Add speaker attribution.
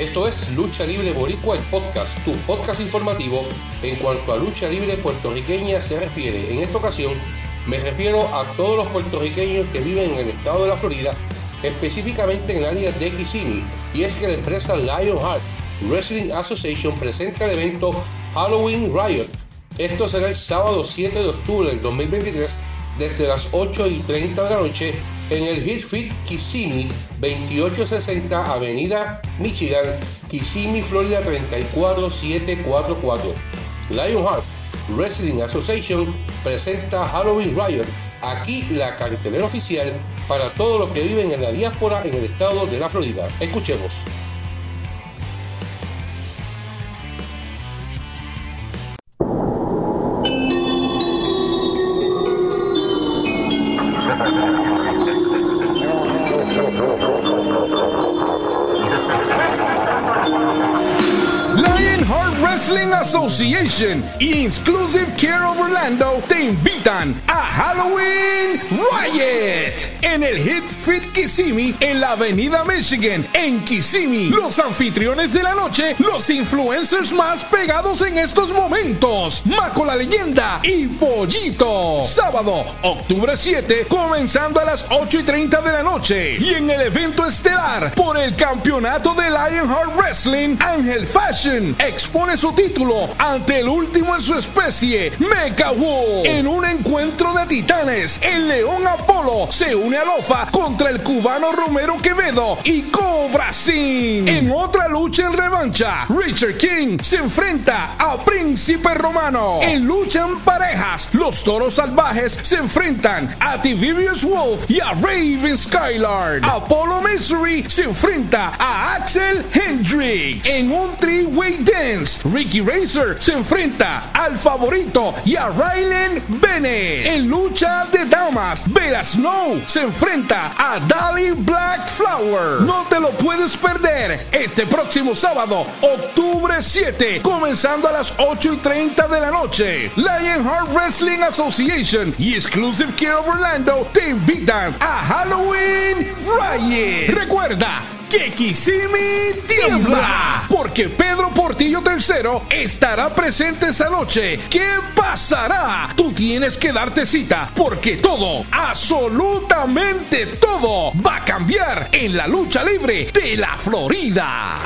Speaker 1: Esto es Lucha Libre Boricua, el podcast, tu podcast informativo en cuanto a lucha libre puertorriqueña se refiere. En esta ocasión me refiero a todos los puertorriqueños que viven en el estado de la Florida, específicamente en el área de Kissimmee, y es que la empresa Lionheart Wrestling Association presenta el evento Halloween Riot. Esto será el sábado 7 de octubre del 2023 desde las 8 y 30 de la noche en el Hillfit Kissimmee 2860 Avenida Michigan, Kissimmee, Florida 34744. Lionheart Wrestling Association presenta Halloween Riot, aquí la cartelera oficial para todos los que viven en la diáspora en el estado de la Florida. Escuchemos.
Speaker 2: Lionheart Wrestling Association. Y Exclusive Care of Orlando. Te invitan a Halloween Riot en el Hit Fit Kissimmee en la Avenida Michigan en Kissimmee. Los anfitriones de la noche, los influencers más pegados en estos momentos, Maco la leyenda y Pollito. Sábado, octubre 7, comenzando a las 8 y 30 de la noche. Y en el evento estelar por el campeonato de Lionheart Wrestling, Ángel Fashion expone su título ante el último en su especie, Mecha Wolf. En un encuentro de titanes, el León Se une a Lofa contra el cubano Romero Quevedo y Cobra Sin. En otra lucha en revancha, Richard King se enfrenta a Príncipe Romano. En lucha en parejas, los toros salvajes se enfrentan a Tiberius Wolf y a Raven Skylard. Apollo Misery se enfrenta a Axel Hendricks. En un three-way dance, Ricky Razor se enfrenta al favorito y a Rylan Bennett. En lucha de damas, Bella Snow se enfrenta a Dali Black Flower. No te lo puedes perder este próximo sábado, octubre 7, comenzando a las 8 y 30 de la noche. Lionheart Wrestling Association y Exclusive Care of Orlando te invitan a Halloween Riot. Recuerda que Kissimmee tiembla, porque Pedro Portillo III estará presente esa noche. ¿Qué pasará? Tú tienes que darte cita, porque todo, absolutamente todo, va a cambiar en la lucha libre de la Florida.